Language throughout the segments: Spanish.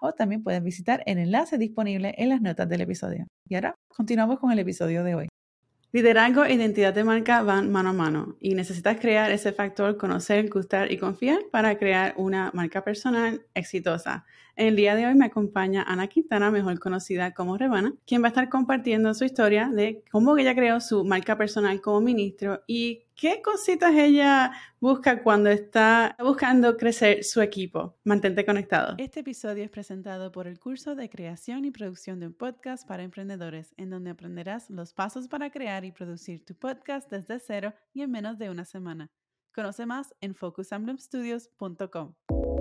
o también puedes visitar el enlace disponible en las notas del episodio. Y ahora continuamos con el episodio de hoy. Liderazgo e identidad de marca van mano a mano y necesitas crear ese factor conocer, gustar y confiar para crear una marca personal exitosa. En el día de hoy me acompaña Ana Quintana, mejor conocida como Rebana, quien va a estar compartiendo su historia de cómo ella creó su marca personal como ministro y qué cositas ella busca cuando está buscando crecer su equipo. Mantente conectado. Este episodio es presentado por el curso de creación y producción de un podcast para emprendedores, en donde aprenderás los pasos para crear y producir tu podcast desde cero y en menos de una semana. Conoce más en focusemblemstudios.com.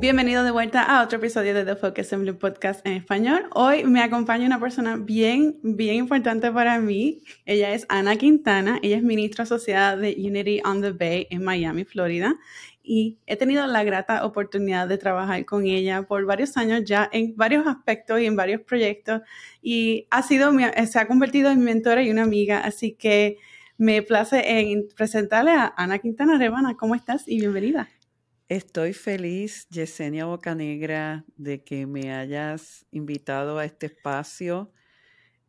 Bienvenido de vuelta a otro episodio de The Focus Assembly Podcast en español. Hoy me acompaña una persona bien, bien importante para mí. Ella es Ana Quintana. Ella es ministra asociada de Unity on the Bay en Miami, Florida. Y he tenido la grata oportunidad de trabajar con ella por varios años ya en varios aspectos y en varios proyectos. Y ha sido, se ha convertido en mentora y una amiga. Así que me place en presentarle a Ana Quintana Rebana. ¿Cómo estás? Y bienvenida. Estoy feliz, Yesenia Bocanegra, de que me hayas invitado a este espacio.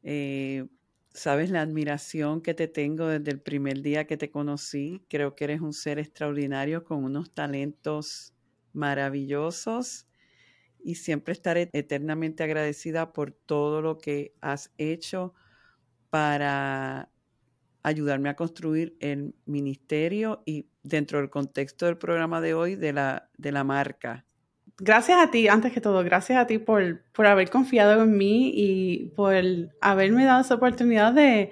Eh, sabes la admiración que te tengo desde el primer día que te conocí. Creo que eres un ser extraordinario con unos talentos maravillosos y siempre estaré eternamente agradecida por todo lo que has hecho para ayudarme a construir el ministerio y dentro del contexto del programa de hoy de la, de la marca. Gracias a ti, antes que todo, gracias a ti por, por haber confiado en mí y por haberme dado esa oportunidad de,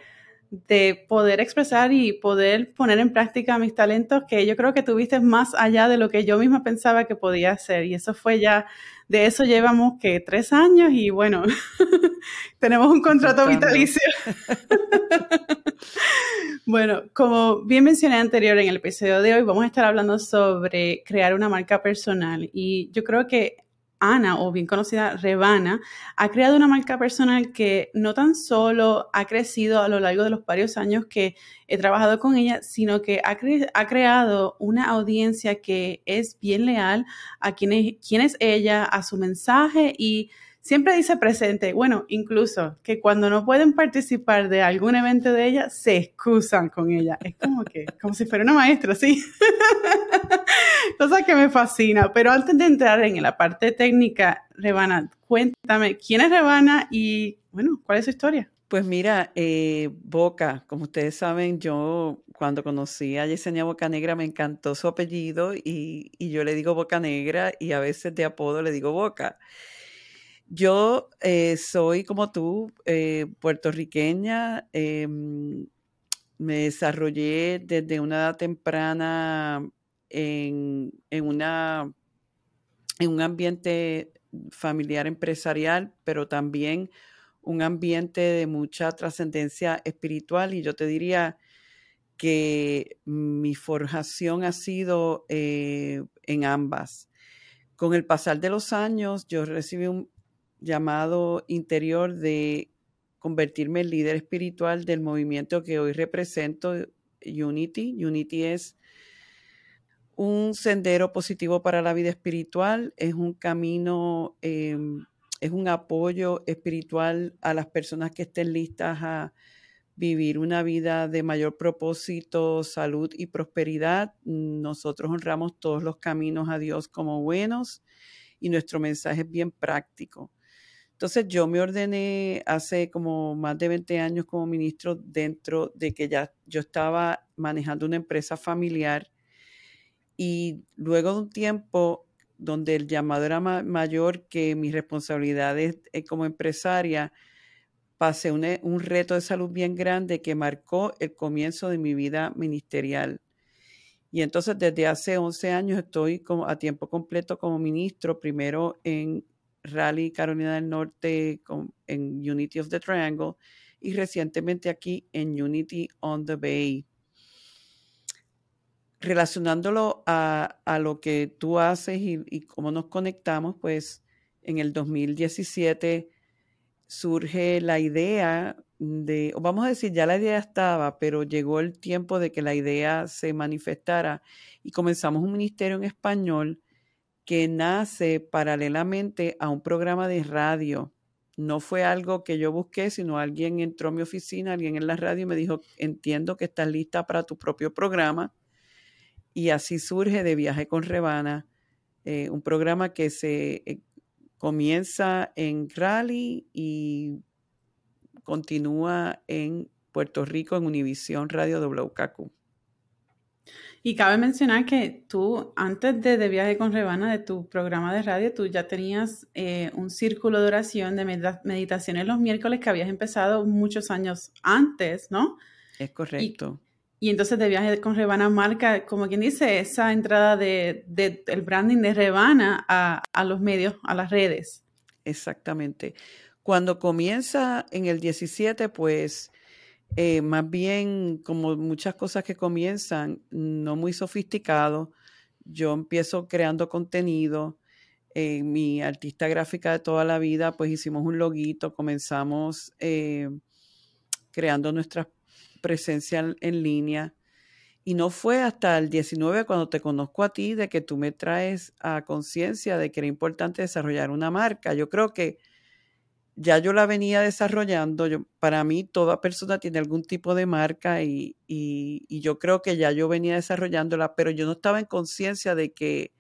de poder expresar y poder poner en práctica mis talentos que yo creo que tuviste más allá de lo que yo misma pensaba que podía hacer. Y eso fue ya, de eso llevamos que tres años y bueno, tenemos un contrato vitalicio. bueno, como bien mencioné anterior en el episodio de hoy, vamos a estar hablando sobre crear una marca personal. Y yo creo que Ana, o bien conocida Rebana, ha creado una marca personal que no tan solo ha crecido a lo largo de los varios años que he trabajado con ella, sino que ha, ha creado una audiencia que es bien leal a quién es, quién es ella, a su mensaje y siempre dice presente. Bueno, incluso que cuando no pueden participar de algún evento de ella, se excusan con ella. Es como que, como si fuera una maestra, sí. Cosa que me fascina. Pero antes de entrar en la parte técnica, Rebana, cuéntame, ¿quién es Rebana y, bueno, cuál es su historia? Pues mira, eh, Boca, como ustedes saben, yo cuando conocí a Yesenia Bocanegra me encantó su apellido y, y yo le digo Boca Negra y a veces de apodo le digo Boca. Yo eh, soy como tú, eh, puertorriqueña. Em, me desarrollé desde una edad temprana en, en un ambiente familiar empresarial, pero también un ambiente de mucha trascendencia espiritual y yo te diría que mi forjación ha sido eh, en ambas. Con el pasar de los años, yo recibí un, llamado interior de convertirme en líder espiritual del movimiento que hoy represento, Unity. Unity es un sendero positivo para la vida espiritual, es un camino, em, es un apoyo espiritual a las personas que estén listas a vivir una vida de mayor propósito, salud y prosperidad. Nosotros honramos todos los caminos a Dios como buenos y nuestro mensaje es bien práctico. Entonces yo me ordené hace como más de 20 años como ministro dentro de que ya yo estaba manejando una empresa familiar y luego de un tiempo donde el llamado era mayor que mis responsabilidades eh, como empresaria, pasé un, reto de salud bien grande que marcó el comienzo de mi vida ministerial. Y entonces desde hace 11 años estoy como a tiempo completo como ministro, primero en Raleigh, Carolina del Norte, en Unity of the Triangle y recientemente aquí en Unity on the Bay. Relacionándolo a, lo que tú haces y, y cómo nos conectamos, pues en el 2017 surge la idea de, o vamos a decir, ya la idea estaba, pero llegó el tiempo de que la idea se manifestara y comenzamos un ministerio en español que nace paralelamente a un programa de radio. No fue algo que yo busqué, sino alguien entró a mi oficina, alguien en la radio y me dijo, entiendo que estás lista para tu propio programa. Y así surge de Viaje con Rebana, eh, un programa que se eh, Comienza en Raleigh y continúa en Puerto Rico en Univisión Radio WKQ. Y cabe mencionar que tú, antes de, de, Viaje con Rebana, de tu programa de radio, tú ya tenías eh, un círculo de oración de meditaciones los miércoles que habías empezado muchos años antes, ¿no? Es correcto. Y entonces de viaje con Rebana marca, como quien dice, esa entrada de, el branding de Rebana a, a, los medios, a las redes. Exactamente. Cuando comienza en el 17, pues eh, más bien como muchas cosas que comienzan, no muy sofisticado, yo empiezo creando contenido. Eh, mi artista gráfica de toda la vida, pues hicimos un loguito, comenzamos eh, creando nuestras presencia en línea. Y no fue hasta el 19 cuando te conozco a ti de que tú me traes a conciencia de que era importante desarrollar una marca. Yo creo que ya yo la venía desarrollando. Para mí, toda persona tiene algún tipo de marca y, y, yo creo que ya yo venía desarrollándola, pero yo no estaba en conciencia de que,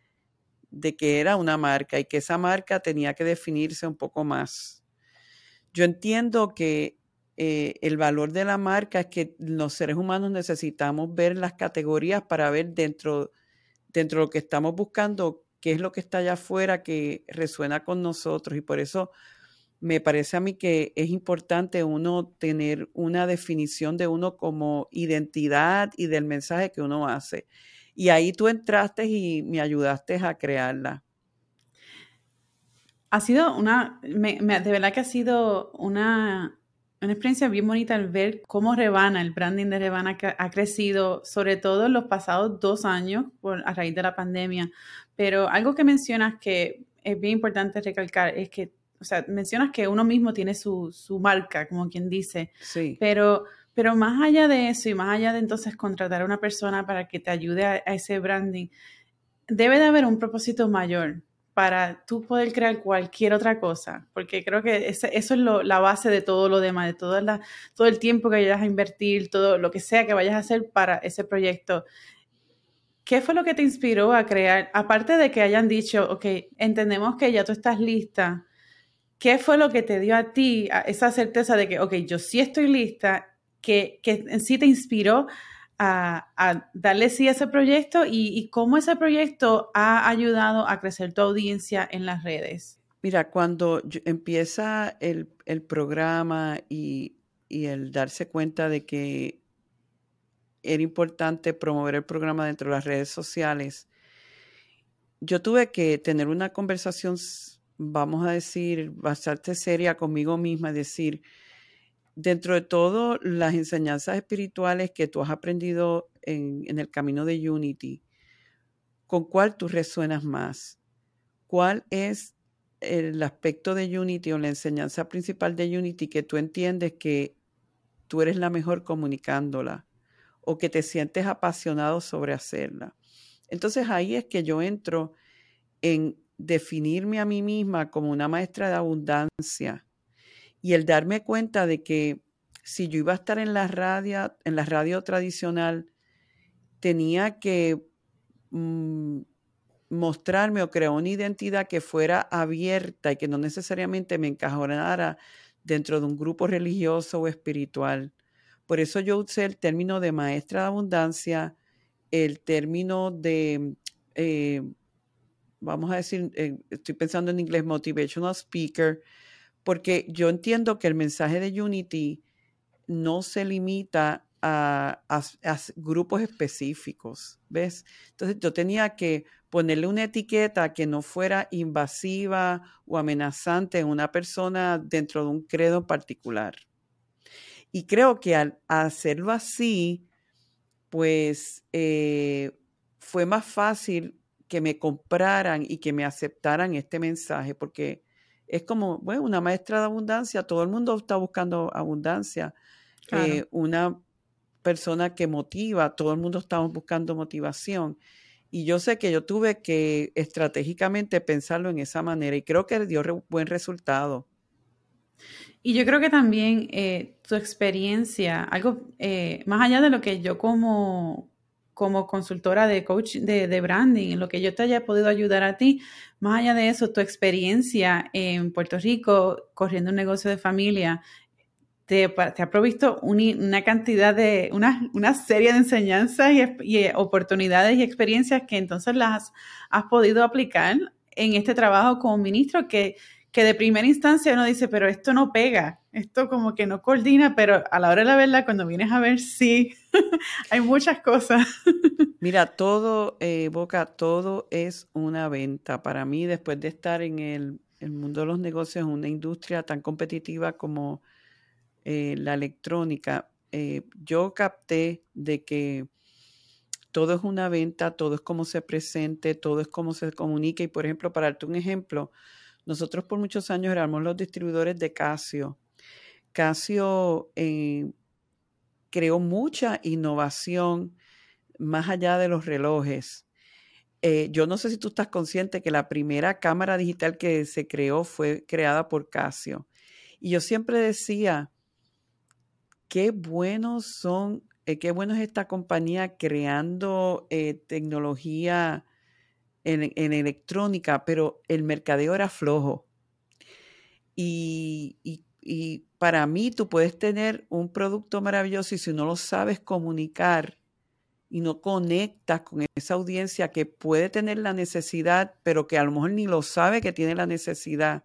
de que era una marca y que esa marca tenía que definirse un poco más. Yo entiendo que eh, el valor de la marca es que los seres humanos necesitamos ver las categorías para ver dentro, dentro de lo que estamos buscando qué es lo que está allá afuera que resuena con nosotros y por eso me parece a mí que es importante uno tener una definición de uno como identidad y del mensaje que uno hace. Y ahí tú entraste y me ayudaste a crearla. Ha sido una, de verdad que ha sido una una experiencia bien bonita el ver cómo Rebana, el branding de Rebana ha crecido, sobre todo en los pasados dos años por, a raíz de la pandemia. Pero algo que mencionas que es bien importante recalcar es que, o sea, mencionas que uno mismo tiene su, su marca, como quien dice. Sí. Pero, pero más allá de eso y más allá de entonces contratar a una persona para que te ayude a ese branding, debe de haber un propósito mayor para tú poder crear cualquier otra cosa, porque creo que eso es la base de todo lo demás, de todo, la, todo el tiempo que vayas a invertir, todo lo que sea que vayas a hacer para ese proyecto. ¿Qué fue lo que te inspiró a crear? Aparte de que hayan dicho, ok, entendemos que ya tú estás lista, ¿qué fue lo que te dio a ti esa certeza de que, ok, yo sí estoy lista, que, que en sí te inspiró a, darle sí a ese proyecto y, cómo ese proyecto ha ayudado a crecer tu audiencia en las redes. Mira, cuando empieza el, programa y, y, el darse cuenta de que era importante promover el programa dentro de las redes sociales, yo tuve que tener una conversación, vamos a decir, bastante seria conmigo misma, decir, dentro de todo las enseñanzas espirituales que tú has aprendido en, el camino de Unity, ¿con cuál tú resuenas más? ¿Cuál es el aspecto de Unity o la enseñanza principal de Unity que tú entiendes que tú eres la mejor comunicándola o que te sientes apasionado sobre hacerla? Entonces ahí es que yo entro en definirme a mí misma como una maestra de abundancia y el darme cuenta de que si yo iba a estar en la radio, en la radio tradicional, tenía que mm, mostrarme o crear una identidad que fuera abierta y que no necesariamente me encajonara dentro de un grupo religioso o espiritual. Por eso yo usé el término de maestra de abundancia, el término de, eh, vamos a decir, eh, estoy pensando en inglés, motivational speaker, porque yo entiendo que el mensaje de Unity no se limita a, grupos específicos, ¿ves? Entonces yo tenía que ponerle una etiqueta que no fuera invasiva o amenazante en una persona dentro de un credo particular. Y creo que al hacerlo así, pues eh, fue más fácil que me compraran y que me aceptaran este mensaje, porque es como, bueno, una maestra de abundancia, todo el mundo está buscando abundancia. Eh, una persona que motiva, todo el mundo estamos buscando motivación. Y yo sé que yo tuve que estratégicamente pensarlo en esa manera y creo que dio buen resultado. Y yo creo que también eh, tu experiencia, algo eh, más allá de lo que yo como, como consultora de coach de, branding, lo que yo te haya podido ayudar a ti, más allá de eso, tu experiencia en Puerto Rico corriendo un negocio de familia, te, ha provisto una cantidad de, una, una serie de enseñanzas y, oportunidades y experiencias que entonces las has podido aplicar en este trabajo como ministro que, que de primera instancia uno dice, pero esto no pega, esto como que no coordina, pero a la hora de la verdad, cuando vienes a ver, sí, hay muchas cosas. Mira, todo, eh, Boca, todo es una venta. Para mí, después de estar en el, mundo de los negocios, una industria tan competitiva como eh, la electrónica, eh, yo capté de que todo es una venta, todo es como se presente, todo es como se comunica. Y por ejemplo, para darte un ejemplo, nosotros por muchos años éramos los distribuidores de Casio. Casio eh, creó mucha innovación más allá de los relojes. yo no sé si tú estás consciente que la primera cámara digital que se creó fue creada por Casio. Y yo siempre decía, qué buenos son, eh, qué bueno es esta compañía creando eh, tecnología en, electrónica, pero el mercadeo era flojo. Y, y, para mí tú puedes tener un producto maravilloso y si no lo sabes comunicar y no conectas con esa audiencia que puede tener la necesidad, pero que a lo mejor ni lo sabe que tiene la necesidad,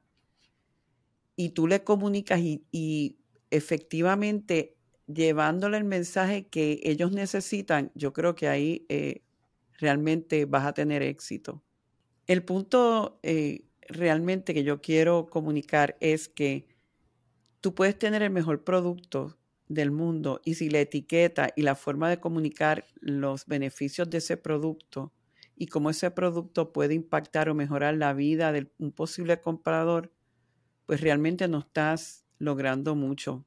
y tú le comunicas y, y efectivamente llevándole el mensaje que ellos necesitan, yo creo que ahí eh, realmente vas a tener éxito. El punto eh, realmente que yo quiero comunicar es que tú puedes tener el mejor producto del mundo y si la etiqueta y la forma de comunicar los beneficios de ese producto y cómo ese producto puede impactar o mejorar la vida de un posible comprador, pues realmente no estás logrando mucho.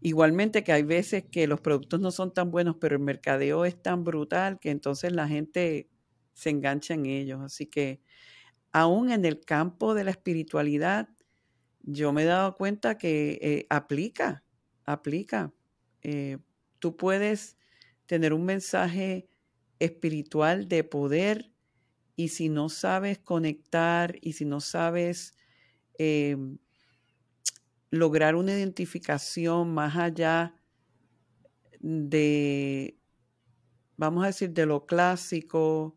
Igualmente que hay veces que los productos no son tan buenos, pero el mercadeo es tan brutal que entonces la gente se engancha en ellos. Así que aún en el campo de la espiritualidad, yo me he dado cuenta que eh, aplica, aplica. Eh, tú puedes tener un mensaje espiritual de poder y si no sabes conectar y si no sabes eh, lograr una identificación más allá de, vamos a decir, de lo clásico,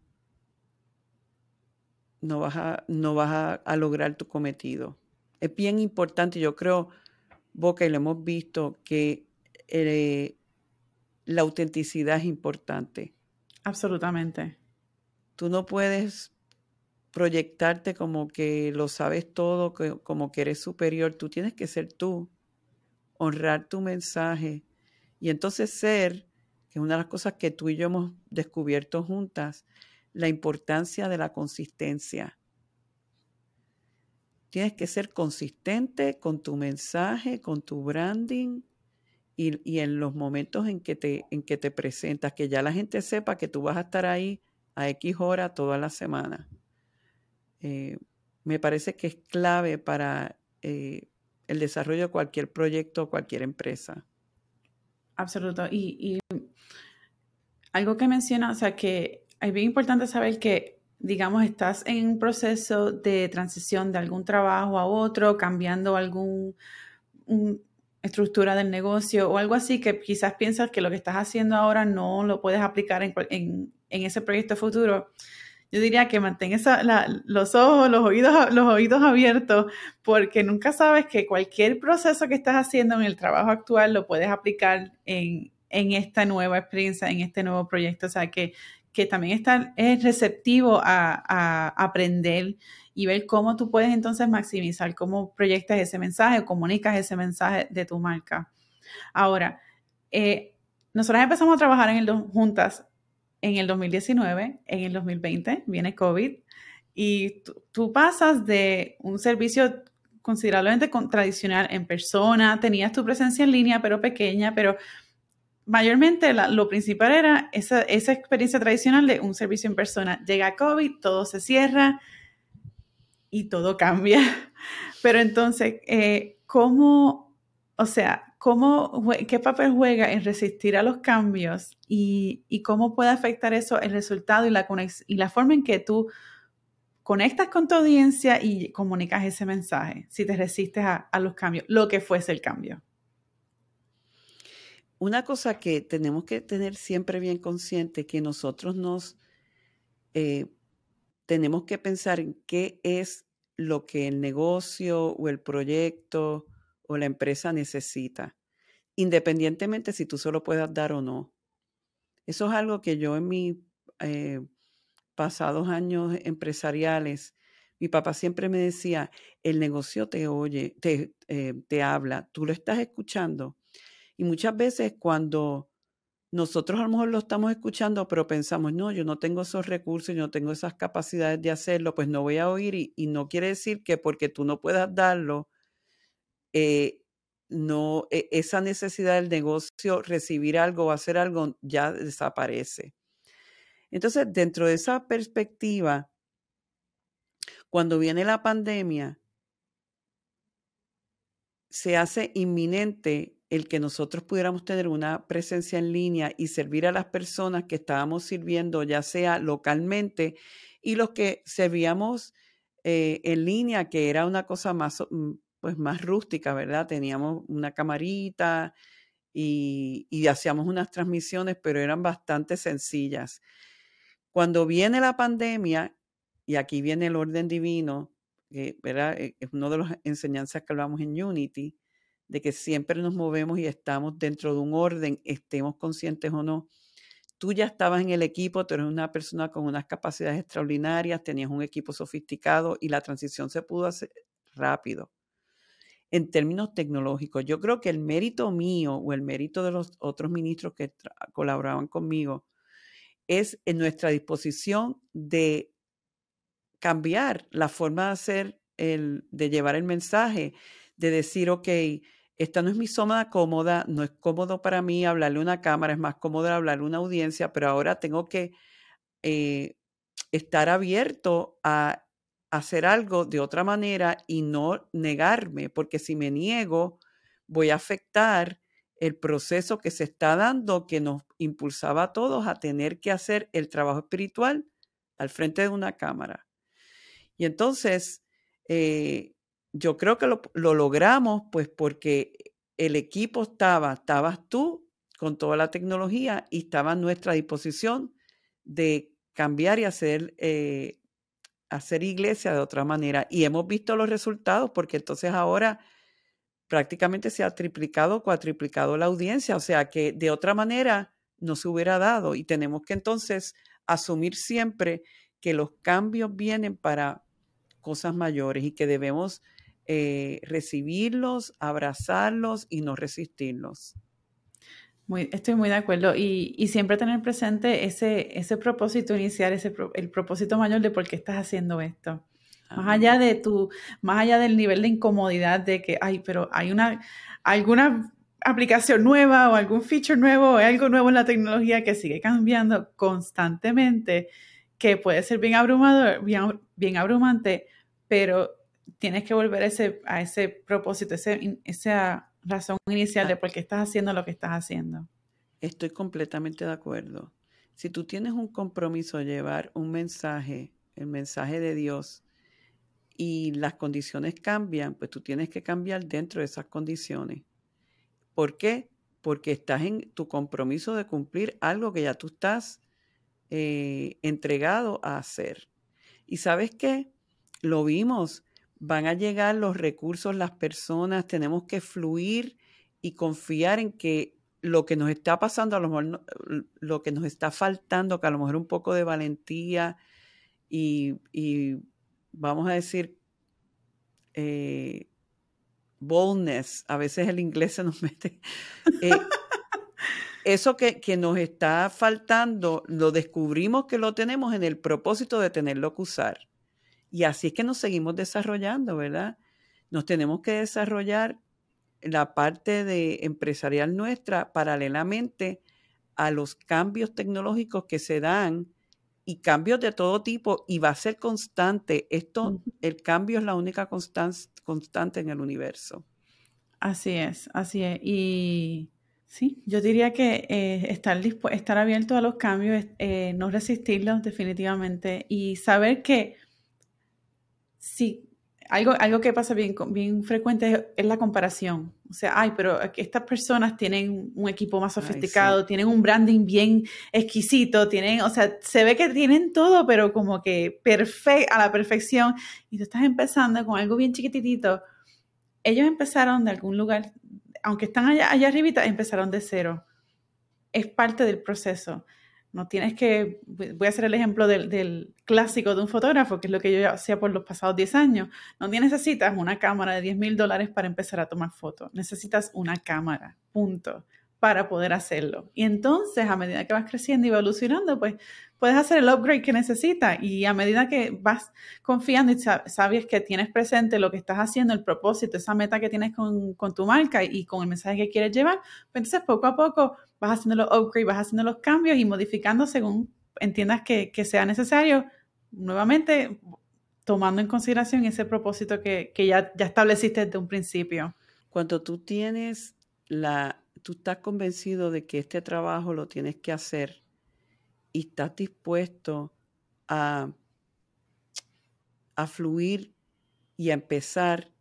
no vas a, no vas a, lograr tu cometido. Es bien importante, yo creo, Boca, y lo hemos visto, que eh, la autenticidad es importante. Absolutamente. Tú no puedes proyectarte como que lo sabes todo, como que eres superior. Tú tienes que ser tú, honrar tu mensaje y entonces ser, que es una de las cosas que tú y yo hemos descubierto juntas, la importancia de la consistencia. Tienes que ser consistente con tu mensaje, con tu branding y, y, en los momentos en que, te, en que te presentas, que ya la gente sepa que tú vas a estar ahí a X hora toda la semana. Eh, me parece que es clave para eh, el desarrollo de cualquier proyecto o cualquier empresa. Absoluto. Y, algo que menciona, o sea, que es bien importante saber que digamos, estás en un proceso de transición de algún trabajo a otro, cambiando alguna estructura del negocio o algo así que quizás piensas que lo que estás haciendo ahora no lo puedes aplicar en ese proyecto futuro, yo diría que mantén los ojos, los oídos, abiertos, porque nunca sabes que cualquier proceso que estás haciendo en el trabajo actual lo puedes aplicar en, esta nueva experiencia, en este nuevo proyecto. O sea, que, también está, es receptivo a, aprender y ver cómo tú puedes entonces maximizar, cómo proyectas ese mensaje, comunicas ese mensaje de tu marca. Ahora, eh, nosotros empezamos a trabajar en el, juntas en el 2019, en el 2020 viene COVID y tú pasas de un servicio considerablemente tradicional en persona, tenías tu presencia en línea, pero pequeña, pero mayormente lo principal era esa, experiencia tradicional de un servicio en persona. Llega COVID, todo se cierra y todo cambia. Pero entonces, eh, ¿cómo, o sea, ¿Cómo, ¿Qué papel juega en resistir a los cambios y, cómo puede afectar eso el resultado y la, y la forma en que tú conectas con tu audiencia y comunicas ese mensaje si te resistes a, los cambios, lo que fuese el cambio? Una cosa que tenemos que tener siempre bien consciente que nosotros nos eh, tenemos que pensar en qué es lo que el negocio o el proyecto o la empresa necesita, independientemente si tú solo puedas dar o no. Eso es algo que yo en mis eh, pasados años empresariales, mi papá siempre me decía, el negocio te oye, te, eh, te habla, tú lo estás escuchando. Y muchas veces cuando nosotros a lo mejor lo estamos escuchando, pero pensamos, no, yo no tengo esos recursos, yo no tengo esas capacidades de hacerlo, pues no voy a oír y, y no quiere decir que porque tú no puedas darlo, eh, no, e, esa necesidad del negocio, recibir algo o hacer algo, ya desaparece. Entonces, dentro de esa perspectiva, cuando viene la pandemia, se hace inminente el que nosotros pudiéramos tener una presencia en línea y servir a las personas que estábamos sirviendo, ya sea localmente, y los que servíamos eh, en línea, que era una cosa más, mm, pues más rústica, ¿verdad? Teníamos una camarita y, hacíamos unas transmisiones, pero eran bastante sencillas. Cuando viene la pandemia, y aquí viene el orden divino, ¿verdad? E, es una de las enseñanzas que hablamos en Unity, de que siempre nos movemos y estamos dentro de un orden, estemos conscientes o no. Tú ya estabas en el equipo, tú eres una persona con unas capacidades extraordinarias, tenías un equipo sofisticado y la transición se pudo hacer rápido en términos tecnológicos. Yo creo que el mérito mío o el mérito de los otros ministros que colaboraban conmigo es en nuestra disposición de cambiar la forma de hacer, el, de llevar el mensaje, de decir, ok, esta no es mi zona cómoda, no es cómodo para mí hablarle a una cámara, es más cómodo hablarle a una audiencia, pero ahora tengo que eh, estar abierto a hacer algo de otra manera y no negarme, porque si me niego, voy a afectar el proceso que se está dando, que nos impulsaba a todos a tener que hacer el trabajo espiritual al frente de una cámara. Y entonces, eh, yo creo que lo, lo, logramos, pues porque el equipo estaba, estabas tú con toda la tecnología y estaba a nuestra disposición de cambiar y hacer eh, hacer iglesia de otra manera. Y hemos visto los resultados porque entonces ahora prácticamente se ha triplicado, cuatriplicado la audiencia. O sea que de otra manera no se hubiera dado. Y tenemos que entonces asumir siempre que los cambios vienen para cosas mayores y que debemos eh, recibirlos, abrazarlos y no resistirlos estoy muy de acuerdo y, siempre tener presente ese, ese propósito inicial, ese el propósito mayor de por qué estás haciendo esto. Más allá de tu, más allá del nivel de incomodidad de que, ay, pero hay una, alguna aplicación nueva o algún feature nuevo o algo nuevo en la tecnología que sigue cambiando constantemente, que puede ser bien abrumador, bien, bien abrumante, pero tienes que volver a ese, a ese propósito, ese, esa razón inicial de por qué estás haciendo lo que estás haciendo. Estoy completamente de acuerdo. Si tú tienes un compromiso de llevar un mensaje el mensaje de Dios, y las condiciones cambian, pues tú tienes que cambiar dentro de esas condiciones. ¿Por qué? Porque estás en tu compromiso de cumplir algo que ya tú estás eh, entregado a hacer. Y sabes qué? Lo vimos, van a llegar los recursos, las personas, tenemos que fluir y confiar en que lo que nos está pasando, a lo mejor lo que nos está faltando, que a lo mejor un poco de valentía y, vamos a decir, eh, boldness, a veces el inglés se nos mete. Eh, eso que, que, nos está faltando, lo descubrimos que lo tenemos en el propósito de tenerlo que usar. Y así es que nos seguimos desarrollando, ¿verdad? Nos tenemos que desarrollar la parte de empresarial nuestra paralelamente a los cambios tecnológicos que se dan y cambios de todo tipo y va a ser constante. Esto, el cambio es la única constante en el universo. Así es, así es. Y sí, yo diría que eh, estar, estar abierto a los cambios, eh, no resistirlos definitivamente y saber que si algo, algo que pasa bien, bien frecuente es, la comparación. O sea, ay, pero estas personas tienen un equipo más sofisticado, tienen un branding bien exquisito, tienen, o sea, se ve que tienen todo, pero como que perfecto, a la perfección. Y tú estás empezando con algo bien chiquitito. Ellos empezaron de algún lugar, aunque están allá, allá arribita, empezaron de cero. Es parte del proceso. No tienes que, voy a hacer el ejemplo del, clásico de un fotógrafo, que es lo que yo hacía por los pasados 10 años. No necesitas una cámara de 10 mil dólares para empezar a tomar fotos. Necesitas una cámara, punto, para poder hacerlo. Y entonces, a medida que vas creciendo y evolucionando, pues puedes hacer el upgrade que necesitas. Y a medida que vas confiando y sabes que tienes presente lo que estás haciendo, el propósito, esa meta que tienes con, con tu marca y con el mensaje que quieres llevar, pues entonces poco a poco vas haciendo los upgrades, vas haciendo los cambios y modificando según entiendas que, sea necesario, nuevamente tomando en consideración ese propósito que, ya, ya estableciste desde un principio. Cuando tú tienes la, tú estás convencido de que este trabajo lo tienes que hacer y estás dispuesto a, a fluir y a empezar,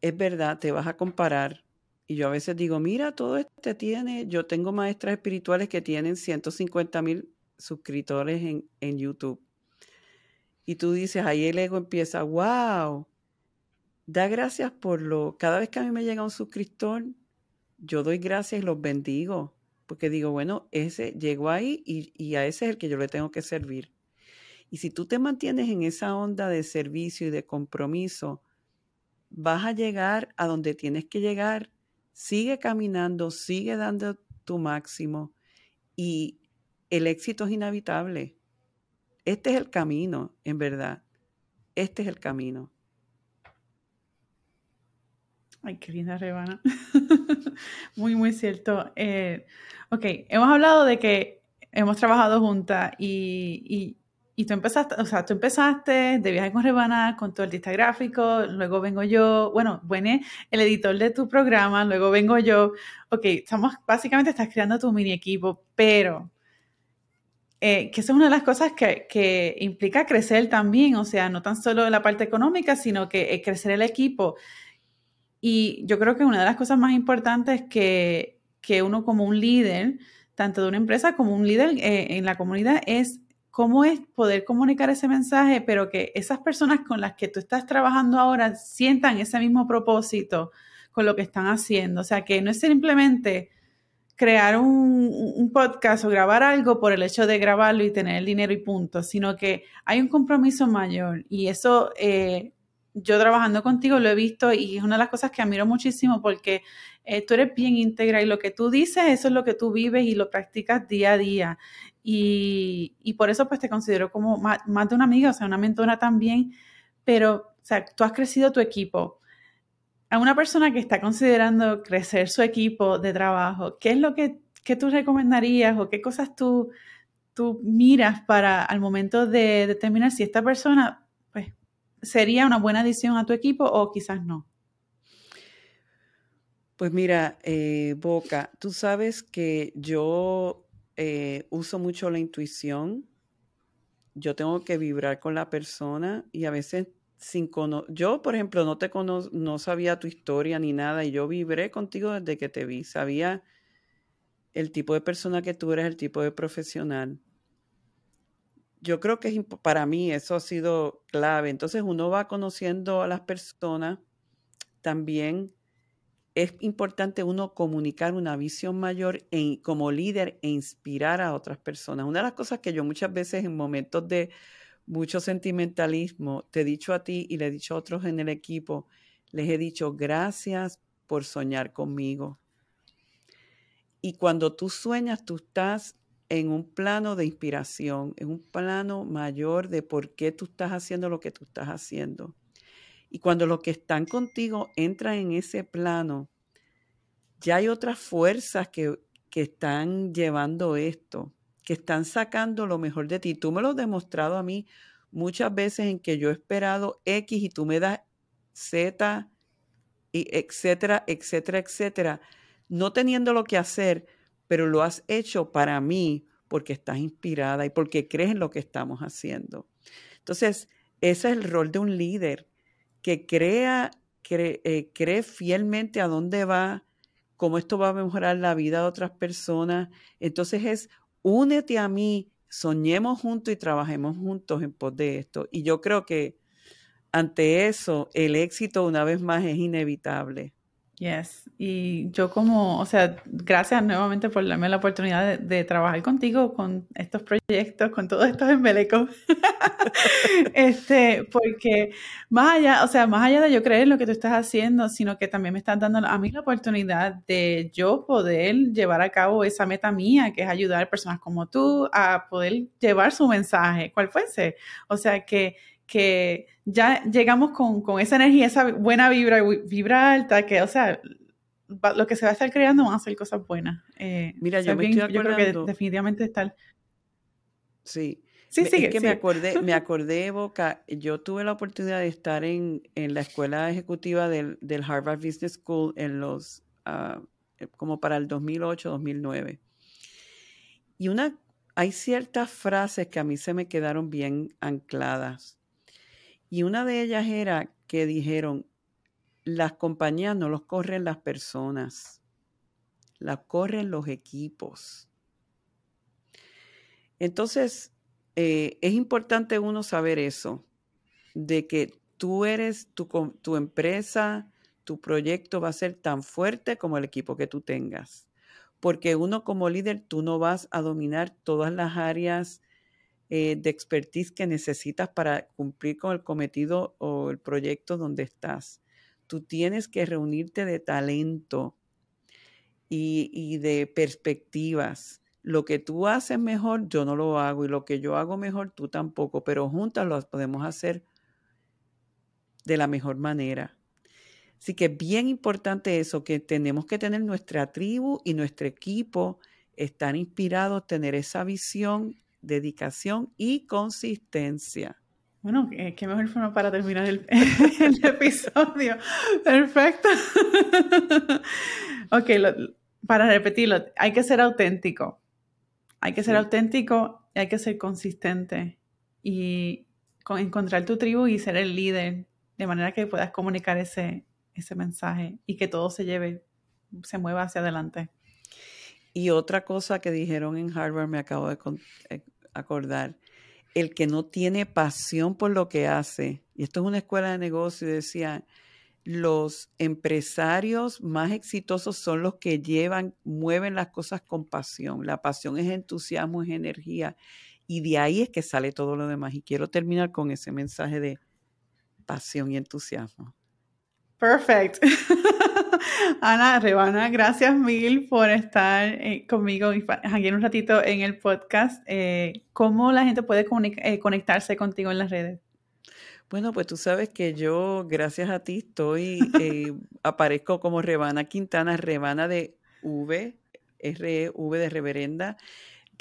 es verdad, te vas a comparar, y yo a veces digo, mira, todo este tiene, yo tengo maestras espirituales que tienen 150 mil suscriptores en, en YouTube. Y tú dices, ahí el ego empieza, wow, da gracias por lo, cada vez que a mí me llega un suscriptor, yo doy gracias y los bendigo, porque digo, bueno, ese llegó ahí y, y a ese es el que yo le tengo que servir. Y si tú te mantienes en esa onda de servicio y de compromiso, vas a llegar a donde tienes que llegar Sigue caminando, sigue dando tu máximo y el éxito es inevitable. Este es el camino, en verdad. Este es el camino. Ay, qué linda rebana. muy, muy cierto. Eh, ok, hemos hablado de que hemos trabajado juntas y, y tú empezaste, o sea, tú empezaste de viaje con Rebana, con tu artista gráfico, luego vengo yo, bueno, bueno, el editor de tu programa, luego vengo yo. Ok, estamos, básicamente estás creando tu mini equipo, pero eh, que eso es una de las cosas que, que, implica crecer también, o sea, no tan solo la parte económica, sino que eh, crecer el equipo. Y yo creo que una de las cosas más importantes que, que uno como un líder, tanto de una empresa como un líder eh, en la comunidad, es cómo es poder comunicar ese mensaje, pero que esas personas con las que tú estás trabajando ahora sientan ese mismo propósito con lo que están haciendo. O sea, que no es simplemente crear un, podcast o grabar algo por el hecho de grabarlo y tener el dinero y punto, sino que hay un compromiso mayor y eso eh, yo trabajando contigo lo he visto y es una de las cosas que admiro muchísimo porque eh, tú eres bien íntegra y lo que tú dices, eso es lo que tú vives y lo practicas día a día. Y, por eso pues te considero como más, de una amiga, o sea, una mentora también, pero, o sea, tú has crecido tu equipo. A una persona que está considerando crecer su equipo de trabajo, ¿qué es lo que, tú recomendarías o qué cosas tú, tú miras para al momento de determinar si esta persona sería una buena adición a tu equipo o quizás no? Pues mira, eh, Boca, tú sabes que yo eh, uso mucho la intuición yo tengo que vibrar con la persona y a veces sin conocer, yo por ejemplo no te cono no sabía tu historia ni nada y yo vibré contigo desde que te vi, sabía el tipo de persona que tú eres, el tipo de profesional. Yo creo que es, para mí eso ha sido clave. Entonces uno va conociendo a las personas, también es importante uno comunicar una visión mayor como líder e inspirar a otras personas. Una de las cosas que yo muchas veces en momentos de mucho sentimentalismo, te he dicho a ti y le he dicho a otros en el equipo, les he dicho gracias por soñar conmigo. Y cuando tú sueñas, tú estás en un plano de inspiración, en un plano mayor de por qué tú estás haciendo lo que tú estás haciendo. Y cuando los que están contigo entran en ese plano, ya hay otras fuerzas que, que están llevando esto que están sacando lo mejor de ti. Tú me lo has demostrado a mí muchas veces en que yo he esperado X y tú me das Z, y etcétera, etcétera, etcétera, no teniendo lo que hacer, pero lo has hecho para mí porque estás inspirada y porque crees en lo que estamos haciendo. Entonces, ese es el rol de un líder, que crea, cree, eh, cree fielmente a dónde va, cómo esto va a mejorar la vida de otras personas. Entonces es únete a mí, soñemos juntos y trabajemos juntos en pos de esto. Y yo creo que ante eso, el éxito una vez más es inevitable. Yes, y yo como, o sea, gracias nuevamente por darme la oportunidad de, trabajar contigo con estos proyectos, con todos estos embelecos. este, porque más allá, o sea, más allá de yo creer lo que tú estás haciendo, sino que también me estás dando a mí la oportunidad de yo poder llevar a cabo esa meta mía, que es ayudar a personas como tú a poder llevar su mensaje, cual fuese. O sea, que que ya llegamos con, con, esa energía, esa buena vibra, vibra alta, que, o sea, lo que se va a estar creando van a ser cosas buenas. Eh, Mira, yo me estoy acordando. Yo creo que definitivamente está. Sí. Sí, sí, es que me acordé, me acordé, Boca, yo tuve la oportunidad de estar en, en la escuela ejecutiva del, del, Harvard Business School en los, uh, como para el 2008, 2009. Y una, hay ciertas frases que a mí se me quedaron bien ancladas. Y una de ellas era que dijeron, las compañías no los corren las personas, las corren los equipos. Entonces, eh, es importante uno saber eso, de que tú eres, tu, tu empresa, tu proyecto va a ser tan fuerte como el equipo que tú tengas. Porque uno como líder, tú no vas a dominar todas las áreas eh, de expertise que necesitas para cumplir con el cometido o el proyecto donde estás. Tú tienes que reunirte de talento y, de perspectivas. Lo que tú haces mejor, yo no lo hago y lo que yo hago mejor, tú tampoco, pero juntas lo podemos hacer de la mejor manera. Así que es bien importante eso, que tenemos que tener nuestra tribu y nuestro equipo, estar inspirados, tener esa visión dedicación y consistencia. Bueno, qué mejor forma para terminar el, episodio. Perfecto. ok, para repetirlo, hay que ser auténtico. Hay que ser auténtico y hay que ser consistente. Y encontrar tu tribu y ser el líder de manera que puedas comunicar ese, ese mensaje y que todo se lleve, se mueva hacia adelante. Y otra cosa que dijeron en Harvard, me acabo de eh, acordar, el que no tiene pasión por lo que hace, y esto es una escuela de negocio, decía, los empresarios más exitosos son los que llevan, mueven las cosas con pasión. La pasión es entusiasmo, es energía. Y de ahí es que sale todo lo demás. Y quiero terminar con ese mensaje de pasión y entusiasmo. Perfect. Ana Rebana, gracias mil por estar eh, conmigo y aquí en un ratito en el podcast. Eh, ¿Cómo la gente puede eh, conectarse contigo en las redes? Bueno, pues tú sabes que yo, gracias a ti, estoy, aparezco como Rebana Quintana, Rebana de V, R-E-V de Reverenda.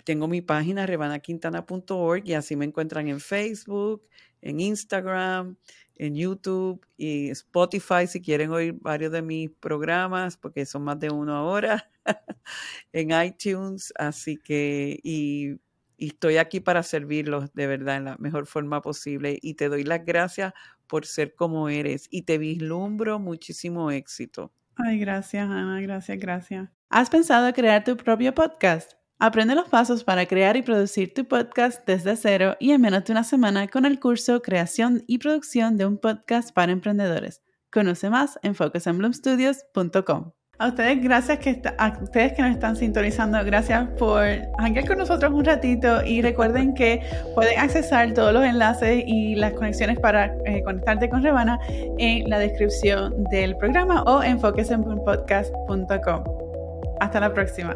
Tengo mi página rebanaquintana.org y así me encuentran en Facebook, en Instagram, en YouTube y Spotify si quieren oír varios de mis programas, porque son más de uno ahora, en iTunes, así que, y, estoy aquí para servirlos de verdad en la mejor forma posible y te doy las gracias por ser como eres y te vislumbro muchísimo éxito. Ay, gracias, Ana, gracias, gracias. ¿Has pensado crear tu propio podcast? Aprende los pasos para crear y producir tu podcast desde cero y en menos de una semana con el curso Creación y Producción de un Podcast para Emprendedores. Conoce más en focusandbloomstudios.com. A ustedes, gracias que a ustedes que nos están sintonizando, gracias por hangar con nosotros un ratito y recuerden que pueden accesar todos los enlaces y las conexiones para eh, conectarte con Rebana en la descripción del programa o en focusenpodcast.com. Hasta la próxima.